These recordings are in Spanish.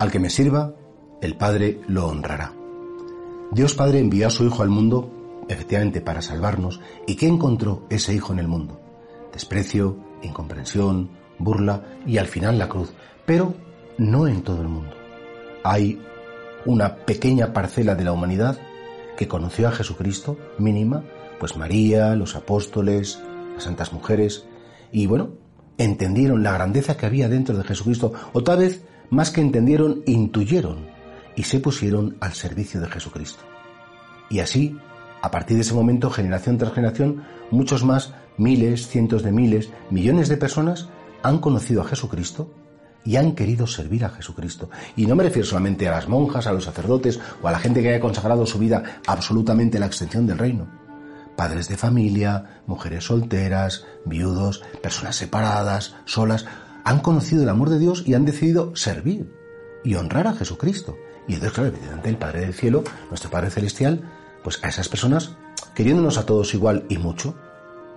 Al que me sirva, el Padre lo honrará. Dios Padre envió a su Hijo al mundo, efectivamente, para salvarnos. ¿Y qué encontró ese Hijo en el mundo? Desprecio, incomprensión, burla y al final la cruz. Pero no en todo el mundo. Hay una pequeña parcela de la humanidad que conoció a Jesucristo, mínima, pues María, los apóstoles, las santas mujeres, y bueno, entendieron la grandeza que había dentro de Jesucristo, o tal vez más que entendieron, intuyeron y se pusieron al servicio de Jesucristo. Y así, a partir de ese momento, generación tras generación, muchos más, miles, cientos de miles, millones de personas han conocido a Jesucristo y han querido servir a Jesucristo. Y no me refiero solamente a las monjas, a los sacerdotes o a la gente que haya consagrado su vida absolutamente a la extensión del reino. Padres de familia, mujeres solteras, viudos, personas separadas, solas, han conocido el amor de Dios y han decidido servir y honrar a Jesucristo. Y entonces, claro, evidentemente el Padre del Cielo, nuestro Padre Celestial, pues a esas personas, queriéndonos a todos igual y mucho,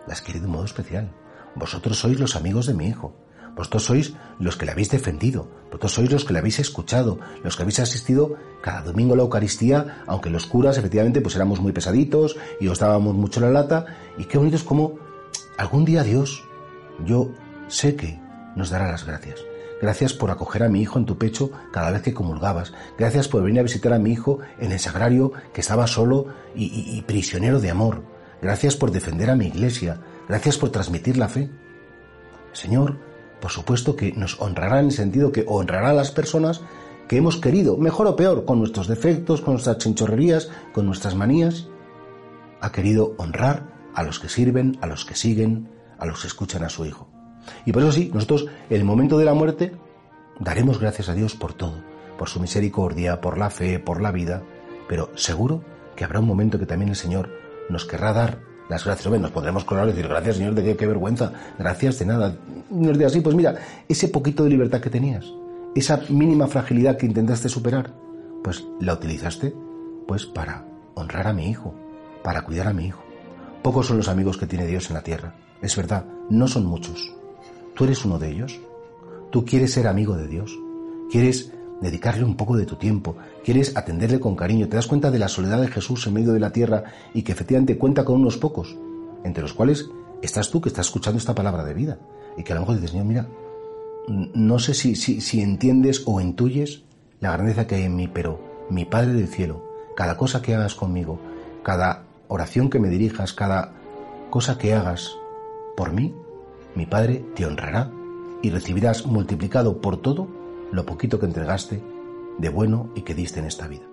las quiere de un modo especial. Vosotros sois los amigos de mi Hijo. Vosotros sois los que le habéis defendido, vosotros sois los que le habéis escuchado, los que habéis asistido cada domingo a la Eucaristía, aunque los curas efectivamente pues éramos muy pesaditos y os dábamos mucho la lata, y qué bonito es como algún día Dios, yo sé que nos dará las gracias. Gracias por acoger a mi hijo en tu pecho cada vez que comulgabas. Gracias por venir a visitar a mi hijo en el sagrario que estaba solo y, prisionero de amor. Gracias por defender a mi iglesia. Gracias por transmitir la fe. Señor, por supuesto que nos honrará en el sentido que honrará a las personas que hemos querido, mejor o peor, con nuestros defectos, con nuestras chinchorrerías, con nuestras manías. Ha querido honrar a los que sirven, a los que siguen, a los que escuchan a su Hijo. Y por eso sí, nosotros en el momento de la muerte daremos gracias a Dios por todo, por su misericordia, por la fe, por la vida, pero seguro que habrá un momento que también el Señor nos querrá dar las gracias. Hombre, nos podremos colar y decir, gracias Señor, de qué, vergüenza, gracias de nada. Nos diga así, pues mira, ese poquito de libertad que tenías, esa mínima fragilidad que intentaste superar, pues la utilizaste pues para honrar a mi hijo, para cuidar a mi hijo. Pocos son los amigos que tiene Dios en la tierra. Es verdad, no son muchos. ¿Tú eres uno de ellos? ¿Tú quieres ser amigo de Dios? ¿Quieres dedicarle un poco de tu tiempo? ¿Quieres atenderle con cariño? ¿Te das cuenta de la soledad de Jesús en medio de la tierra y que efectivamente cuenta con unos pocos, entre los cuales estás tú que estás escuchando esta palabra de vida? Y que a lo mejor dices, Señor, mira, no sé si, si, si entiendes o intuyes la grandeza que hay en mí, pero mi Padre del cielo, cada cosa que hagas conmigo, cada oración que me dirijas, cada cosa que hagas por mí, mi Padre te honrará y recibirás multiplicado por todo lo poquito que entregaste de bueno y que diste en esta vida.